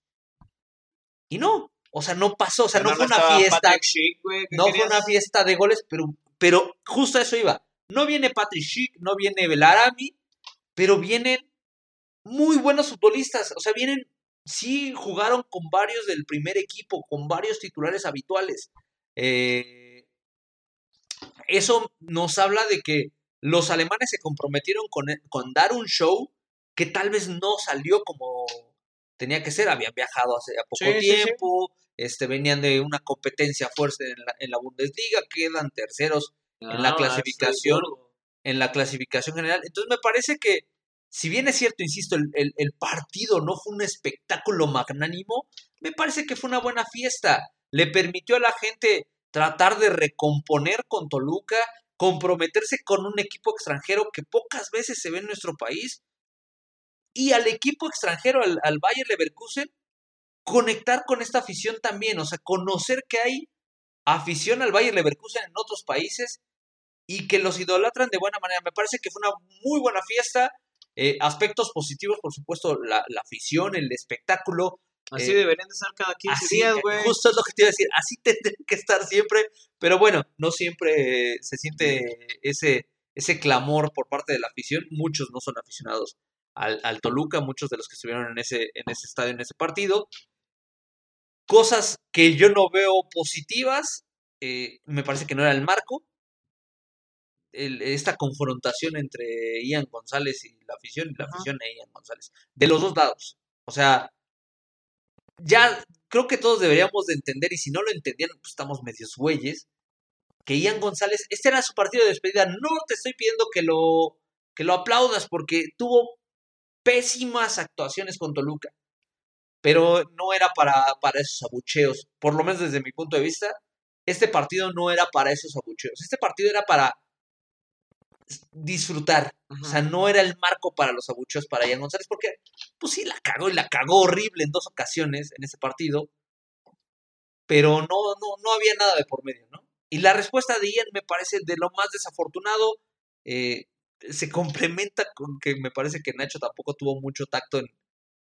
Y no o sea no pasó o sea no fue una fiesta Patrick Schick, güey, ¿qué no fue una fiesta de goles, pero, pero justo a eso iba. No viene Patrick Schick, no viene Belarami, pero vienen muy buenos futbolistas. O sea, vienen, sí jugaron con varios del primer equipo, con varios titulares habituales. Eh, eso nos habla de que los alemanes se comprometieron con, con dar un show que tal vez no salió como tenía que ser, habían viajado hace poco tiempo, Este, venían de una competencia fuerte en la, en la Bundesliga, quedan terceros en la clasificación, en la clasificación general. Entonces me parece que, si bien es cierto, insisto, el, el, partido no fue un espectáculo magnánimo, me parece que fue una buena fiesta. Le permitió a la gente tratar de recomponer con Toluca, comprometerse con un equipo extranjero que pocas veces se ve en nuestro país y al equipo extranjero, al, al Leverkusen, conectar con esta afición también, o sea, conocer que hay afición al Bayer Leverkusen en otros países y que los idolatran de buena manera. Me parece que fue una muy buena fiesta. Eh, aspectos positivos, por supuesto, la, afición, el espectáculo. Así eh, deberían de estar cada 15 días, güey. Justo es lo que te iba a decir. Así *laughs* tendrían que estar siempre. Pero bueno, no siempre se siente ese, ese clamor por parte de la afición. Muchos no son aficionados al, Toluca, muchos de los que estuvieron en ese, en ese estadio, en ese partido. Cosas que yo no veo positivas, eh, me parece que no era el marco. Esta confrontación entre Ian González y la afición, y la afición e Ian González. De los dos lados. O sea, ya creo que todos deberíamos de entender, y si no lo entendían, pues estamos medios güeyes, que Ian González, este era su partido de despedida. No te estoy pidiendo que lo, que lo aplaudas porque tuvo pésimas actuaciones con Toluca. Pero no era para, para esos abucheos. Por lo menos desde mi punto de vista, este partido no era para esos abucheos. Este partido era para disfrutar. O sea, no era el marco para los abucheos para Ian González, porque, pues sí, la cagó y la cagó horrible en dos ocasiones en ese partido. Pero no, no, no había nada de por medio, ¿no? Y la respuesta de Ian me parece de lo más desafortunado. Eh, se complementa con que me parece que Nacho tampoco tuvo mucho tacto en,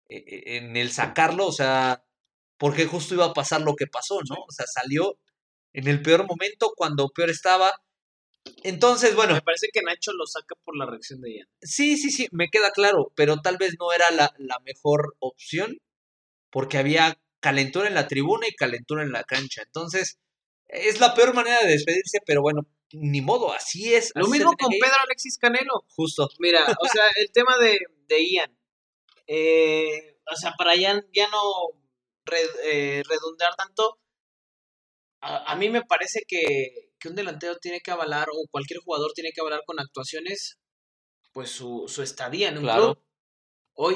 e, e, en el sacarlo, o sea, porque justo iba a pasar lo que pasó, ¿no? O sea, salió en el peor momento, cuando peor estaba. Entonces, bueno. Me parece que Nacho lo saca por la reacción de Ian. Sí, sí, sí, me queda claro, pero tal vez no era la, la mejor opción, porque había calentura en la tribuna y calentura en la cancha. Entonces, es la peor manera de despedirse, pero bueno, ni modo, así es. Lo mismo con Pedro Alexis Canelo. Justo. Mira, o sea, el *laughs* tema de, de Ian. Eh, o sea, para Ian ya no eh, redundar tanto, a, mí me parece que, que, un delantero tiene que avalar, o cualquier jugador tiene que avalar con actuaciones, pues su, su estadía en un claro. club.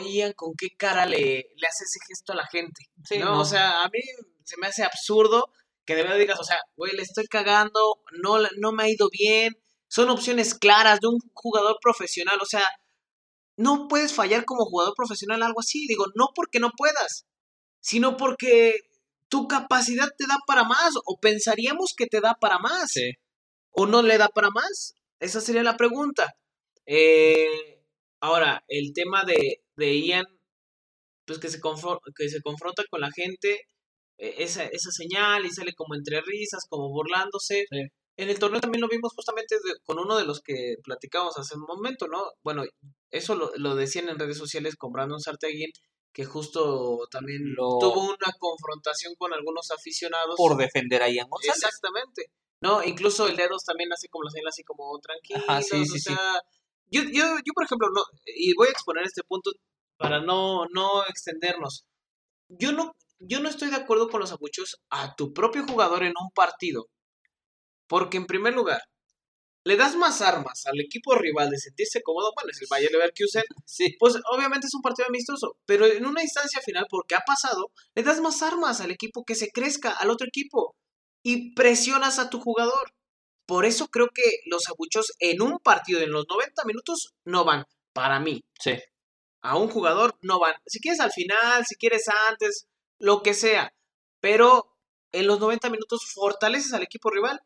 Ian, ¿con qué cara le, le hace ese gesto a la gente? Sí, ¿no? O sea, a mí se me hace absurdo que de verdad digas, o sea, güey, le estoy cagando, no, no me ha ido bien, son opciones claras de un jugador profesional, o sea, no puedes fallar como jugador profesional algo así, digo, no porque no puedas, sino porque tu capacidad te da para más, o pensaríamos que te da para más, o no le da para más, esa sería la pregunta. Eh, ahora, el tema de, de Ian, pues que se, que se confronta con la gente, e, esa, esa señal y sale como entre risas, como burlándose. En el torneo también lo vimos justamente con uno de los que platicábamos hace un momento, ¿no? Bueno, eso lo, lo decían en redes sociales con Brandon Sarteguín, que justo también tuvo una confrontación con algunos aficionados. Por defender a Ian González. Exactamente. No, incluso el dedos también hace como la señal así como tranquilo. Yo, yo, yo, por ejemplo, no, y voy a exponer este punto para no, no extendernos. Yo no, yo no estoy de acuerdo con los abuchos a tu propio jugador en un partido. Porque en primer lugar, le das más armas al equipo rival de sentirse cómodo, bueno, es el Bayern Leverkusen, sí. pues obviamente es un partido amistoso, pero en una instancia final, porque ha pasado, le das más armas al equipo que se crezca, al otro equipo, y presionas a tu jugador. Por eso creo que los abuchos en un partido en los 90 minutos no van, para mí. Sí. A un jugador no van. Si quieres al final, si quieres antes, lo que sea. Pero en los 90 minutos fortaleces al equipo rival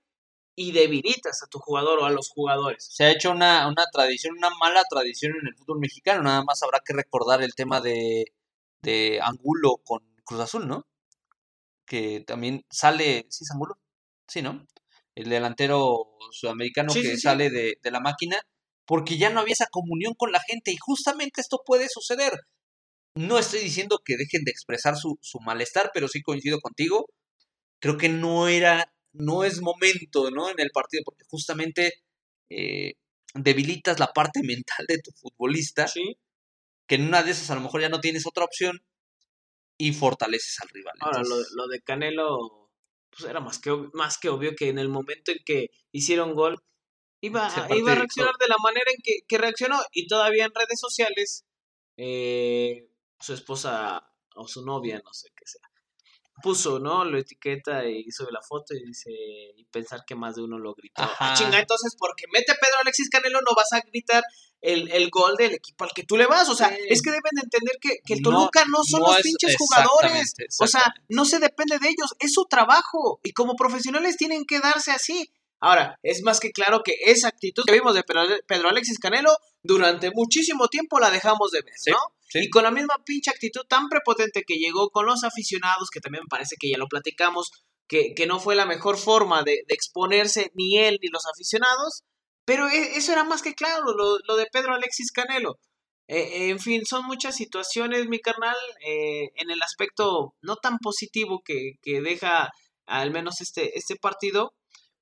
y debilitas a tu jugador o a los jugadores. Se ha hecho una, una tradición, una mala tradición en el fútbol mexicano. Nada más habrá que recordar el tema de, de Angulo con Cruz Azul, ¿no? Que también sale, ¿sí es Angulo? Sí, ¿no? El delantero sudamericano que sale de, de la máquina porque ya no había esa comunión con la gente y justamente esto puede suceder. No estoy diciendo que dejen de expresar su, su malestar, pero sí coincido contigo. Creo que no era, no es momento, ¿no? En el partido, porque justamente eh, debilitas la parte *laughs* mental de tu futbolista, Sí. que en una de esas a lo mejor ya no tienes otra opción y fortaleces al rival. Ahora, lo, Entonces, lo de Canelo, pues era más que, ob- más que obvio que en el momento en que hicieron gol, iba, iba a reaccionar de la manera en que, que reaccionó. Y todavía en redes sociales, eh, su esposa o su novia, no sé qué sea, puso, ¿no? Lo etiqueta y sube la foto y dice, y pensar que más de uno lo gritó. Ah, chinga, entonces, porque mete Pedro Alexis Canelo, no vas a gritar el, el gol del equipo al que tú le vas. O sea, Sí. es que deben de entender que, que el No, Toluca no, son no los es- pinches jugadores. exactamente, O sea, no se depende de ellos, es su trabajo. Y como profesionales tienen que darse así. Ahora, es más que claro que esa actitud que vimos de Pedro, Pedro Alexis Canelo, durante muchísimo tiempo la dejamos de ver, ¿no? sí. Y con la misma pinche actitud tan prepotente que llegó con los aficionados, que también me parece que ya lo platicamos, que, que no fue la mejor forma de, exponerse ni él ni los aficionados, pero e- eso era más que claro, lo, lo de Pedro Alexis Canelo. Eh, en fin, son muchas situaciones, mi carnal, eh, en el aspecto no tan positivo que, que deja al menos este, este partido,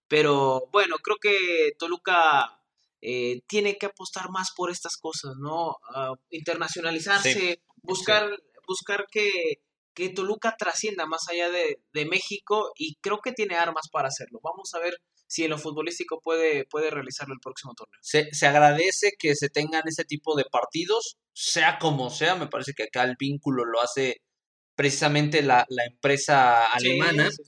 pero bueno, creo que Toluca eh, tiene que apostar más por estas cosas, ¿no? Ah, internacionalizarse, buscar, buscar que, que Toluca trascienda más allá de, de México y creo que tiene armas para hacerlo. Vamos a ver si en lo futbolístico puede, puede realizarlo el próximo torneo. se, se agradece que se tengan ese tipo de partidos, sea como sea, me parece que acá el vínculo lo hace precisamente la, la empresa alemana, sí.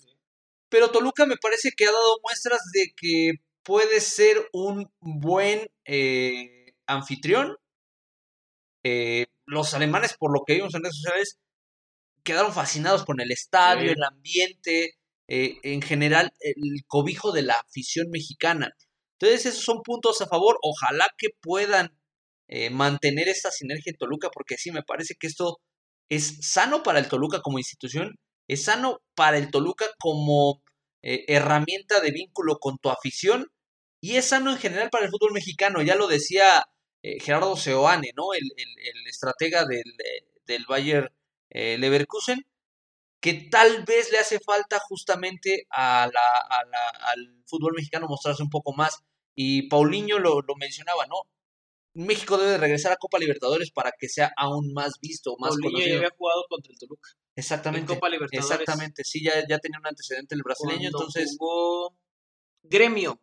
pero Toluca me parece que ha dado muestras de que puede ser un buen eh, anfitrión. Eh, los alemanes, por lo que vimos en redes sociales, quedaron fascinados con el estadio, Sí. el ambiente, eh, en general, el cobijo de la afición mexicana. Entonces, esos son puntos a favor. Ojalá que puedan eh, mantener esta sinergia en Toluca, porque sí, me parece que esto es sano para el Toluca como institución, es sano para el Toluca como eh, herramienta de vínculo con tu afición y es sano en general para el fútbol mexicano. Ya lo decía eh, Gerardo Seoane, ¿no? El, el- el estratega del, eh, del Bayer eh, Leverkusen, que tal vez le hace falta justamente a la- a la- al fútbol mexicano mostrarse un poco más. Y Paulinho lo, lo mencionaba, ¿no? México debe de regresar a Copa Libertadores para que sea aún más visto, más Paulinho ya conocido. había jugado contra el Toluca Exactamente. en Copa Libertadores. Exactamente, sí, ya, ya tenía un antecedente el brasileño, cuando entonces jugó Gremio.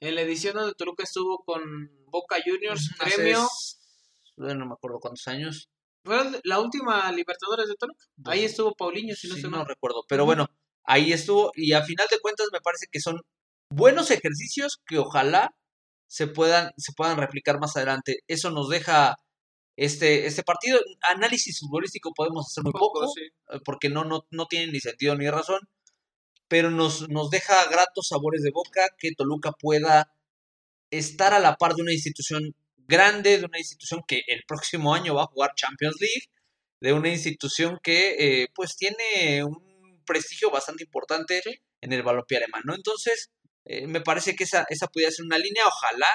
En la edición donde Toluca estuvo con Boca Juniors, hace s- bueno, no me acuerdo cuántos años. Fue la última Libertadores de Toluca. Ahí estuvo Paulinho, si no sí, estoy no recuerdo, pero bueno, ahí estuvo y a final de cuentas me parece que son buenos ejercicios que ojalá se puedan se puedan replicar más adelante. Eso nos deja este este partido análisis futbolístico podemos hacer muy poco, sí. eh, porque no, no, no tiene ni sentido ni razón, pero nos, nos deja gratos sabores de boca que Toluca pueda estar a la par de una institución grande, de una institución que el próximo año va a jugar Champions League, de una institución que eh, pues tiene un prestigio bastante importante en el balompié alemán, ¿no? Entonces, eh, me parece que esa, esa pudiera ser una línea, ojalá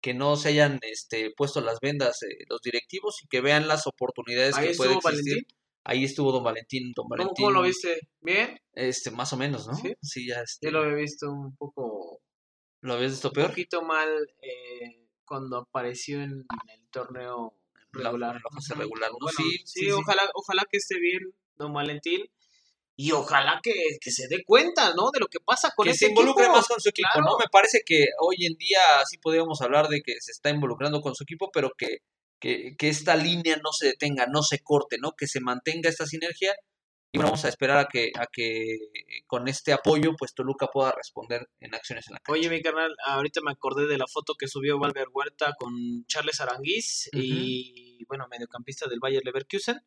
que no se hayan este, puesto las vendas eh, los directivos y que vean las oportunidades que puede existir. Valentín. Ahí estuvo Don Valentín, Don ¿Cómo, Valentín. cómo lo viste? ¿Bien? Este, más o menos, ¿no? ¿Sí? ya este, Yo lo había visto un poco, ¿lo habías visto un peor. poquito mal eh, cuando apareció en el torneo La- regular. la Ujú. regular, ¿no? Bueno, Sí, sí, sí, sí. ojalá, ojalá que esté bien Don Valentín y ojalá que, que se dé cuenta, ¿no? De lo que pasa con que este se involucre equipo. más con su equipo, Claro. ¿no? Me parece que hoy en día sí podríamos hablar de que se está involucrando con su equipo, pero que, que, que esta línea no se detenga, no se corte, ¿no? Que se mantenga esta sinergia y bueno, vamos a esperar a que, a que con este apoyo, pues Toluca pueda responder en acciones en la cancha. Oye, mi carnal, ahorita me acordé de la foto que subió Valver Huerta con Charles Aranguiz Ujú. y, bueno, mediocampista del Bayer Leverkusen.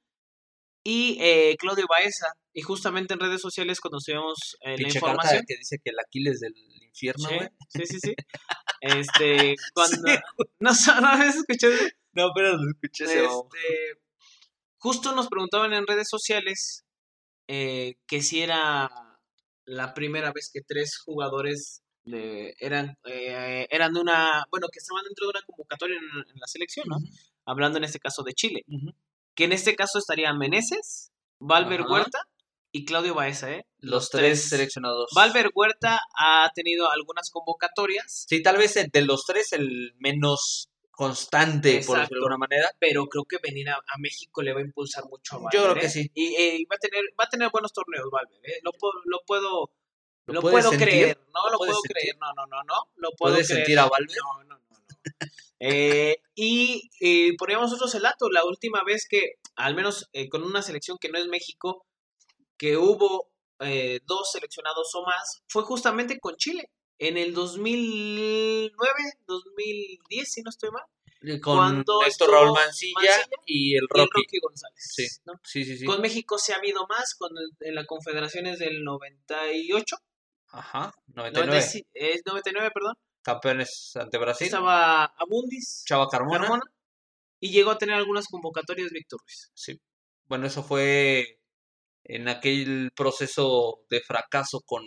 Y eh, Claudio Baeza. Y justamente en redes sociales cuando subimos eh, la información. que dice que el Aquiles del infierno, Sí, güey. sí, sí, sí. *laughs* Este, cuando... *laughs* ¿No, ¿No habías escuchado? No, pero lo escuché Este, justo nos preguntaban en redes sociales eh, que si era la primera vez que tres jugadores de- eran, eh, eran de una, bueno, que estaban dentro de una convocatoria en, en la selección, ¿no? Hablando en este caso de Chile. Que en este caso estarían Meneses, Valver. Huerta y Claudio Baeza, ¿eh? Los, tres, seleccionados. Valver Huerta ha tenido algunas convocatorias. Sí, tal vez de los tres el menos constante, por decirlo de alguna manera. Pero creo que venir a, México le va a impulsar mucho a Valver. Yo creo que ¿eh? sí. Y, va, a tener, va a tener buenos torneos, Valver. ¿eh? Lo, lo puedo, lo, puedo creer. No, lo, puedo creer. No, no, no, no. Lo puedo ¿Puedes sentir a Valver? No, no, no. Eh, y eh, poníamos nosotros el dato, la última vez que, al menos eh, con una selección que no es México, que hubo eh, dos seleccionados o más, fue justamente con Chile, en el 2009, 2010, si no estoy mal. Con Néstor Raúl Mancilla, y el Rocky, González. Sí. sí, sí, Con México se ha habido más, con en la Confederaciones del 98. Ajá, 99. es 99, perdón campeones ante Brasil. Estaba Abundis. Chava Carmona. y llegó a tener algunas convocatorias Víctor Ruiz. Sí. Bueno, eso fue en aquel proceso de fracaso con,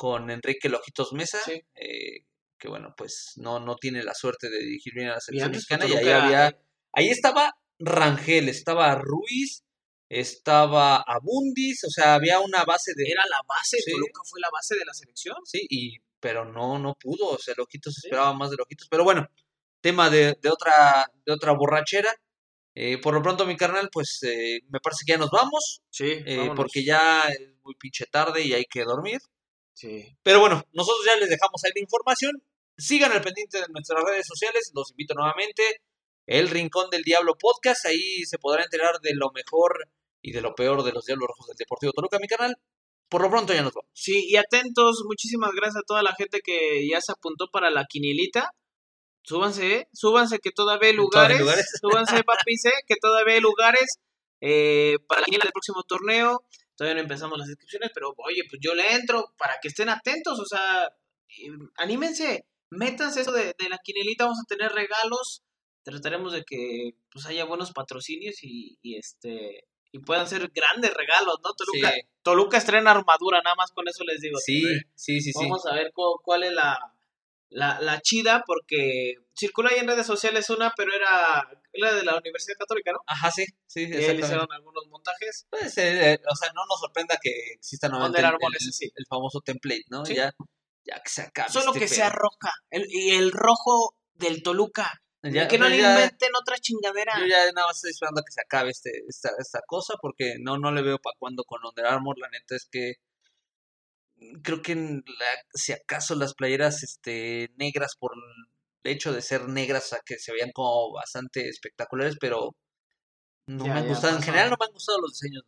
con Enrique Lojitos Mesa. Eh, que bueno, pues no, no tiene la suerte de dirigir bien a la selección mexicana. Y ahí había. Ahí estaba Rangel, estaba Ruiz, estaba Abundis, o sea, había una base de. Era la base, Toluca fue la base de la selección. Sí, y pero no, no pudo, o sea, Lojitos esperaba más de Lojitos, pero bueno, tema de, de otra, de otra borrachera. Eh, por lo pronto, mi carnal, pues eh, me parece que ya nos vamos. Sí. Eh, porque ya es muy pinche tarde y hay que dormir. Sí. Pero bueno, nosotros ya les dejamos ahí la información. Sigan al pendiente de nuestras redes sociales. Los invito nuevamente. El Rincón del Diablo Podcast. Ahí se podrá enterar de lo mejor y de lo peor de los Diablos Rojos del Deportivo Toluca, mi canal. Por lo pronto ya nos vamos. Sí, y atentos, muchísimas gracias a toda la gente que ya se apuntó para la quinilita. Súbanse, ¿eh? súbanse que todavía hay lugares. Súbanse, papis, ¿eh? que todavía hay lugares eh, para la quinila del próximo torneo. Todavía no empezamos las inscripciones, pero oye, pues yo le entro para que estén atentos, o sea, anímense, métanse eso de, de la quinilita, vamos a tener regalos, trataremos de que pues haya buenos patrocinios y, y este y puedan ser grandes regalos, ¿no? Toluca, Toluca estrena armadura, nada más con eso les digo. Sí, sí, sí, Vamos a ver cuál, es la, la, chida, porque circula ahí en redes sociales una, pero era la de la Universidad Católica, ¿no? Ajá, sí, sí, ahí hicieron algunos montajes. Pues, eh, o sea, no nos sorprenda que exista nuevamente el, el, famoso template, ¿no? Ya, ya que se acabe. Solo este que sea roja, y el rojo del Toluca que no le inventen otra chingadera. Yo ya nada más estoy esperando a que se acabe este, esta, esta cosa porque no, no le veo para cuando con Under Armour. La neta es que creo que si acaso las playeras este, negras por el hecho de ser negras, a que se veían como bastante espectaculares, pero no me han gustado. En general no me han gustado los diseños.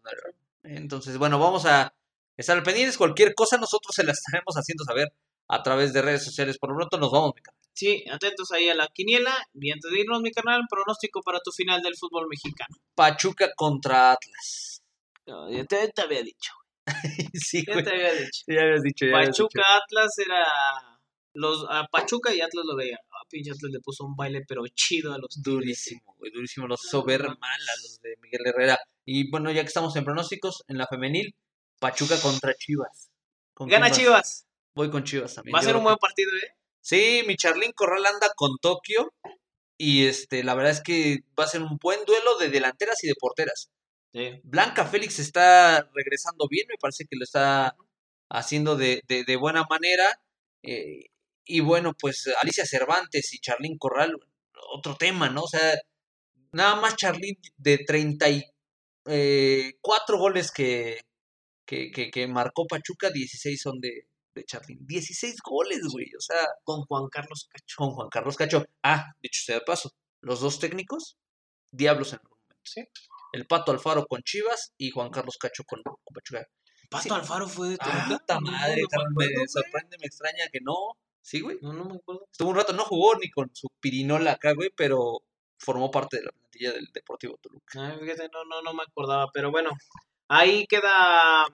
Entonces, bueno, vamos a estar pendientes. Cualquier cosa nosotros se la estaremos haciendo saber a través de redes sociales. Por lo pronto nos vamos, mi Sí, atentos ahí a la quiniela. Y antes de irnos, mi canal, pronóstico para tu final del fútbol mexicano. Pachuca contra Atlas. No, ya te, había dicho. *laughs* sí, ya te había dicho. Ya habías dicho. Pachuca, Atlas era. Los, a Pachuca y Atlas lo veía. A pinche Atlas le puso un baile, pero chido a los. Durísimo, güey, durísimo. Los mal a los de Miguel Herrera. Y bueno, ya que estamos en pronósticos, en la femenil, Pachuca contra Chivas. Gana Chivas. Voy con Chivas también. Va a ser un buen partido, ¿eh? Sí, mi Charlín Corral anda con Tokio y este, la verdad es que va a ser un buen duelo de delanteras y de porteras. Blanca Félix está regresando bien, me parece que lo está haciendo de, de, buena manera. Eh, y bueno, pues Alicia Cervantes y Charlín Corral, otro tema, ¿no? O sea, nada más Charlín de 34 eh, goles que, que, que, que marcó Pachuca, 16 son de, de Charlín. 16 goles, güey. O sea. Con Juan Carlos Cacho. Con Juan Carlos Cacho. Ah, dicho sea de paso, los dos técnicos, diablos en el momento. Sí. El Pato Alfaro con Chivas y Juan Carlos Cacho con, Pachuca. Pato Alfaro fue de ah, madre, me, sorprende, me extraña que no. Sí, güey. No, no me acuerdo. Estuvo un rato, no jugó ni con su pirinola acá, güey, pero formó parte de la plantilla del Deportivo Toluca. Ay, fíjate, no, no, no me acordaba, pero bueno, ahí queda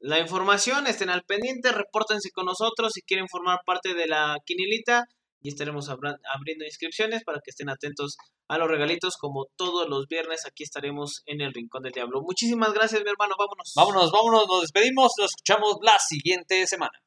la información, estén al pendiente, repórtense con nosotros si quieren formar parte de la quinilita y estaremos abriendo inscripciones para que estén atentos a los regalitos como todos los viernes aquí estaremos en el Rincón del Diablo. Muchísimas gracias mi hermano, vámonos. Vámonos, vámonos, nos despedimos, nos escuchamos la siguiente semana.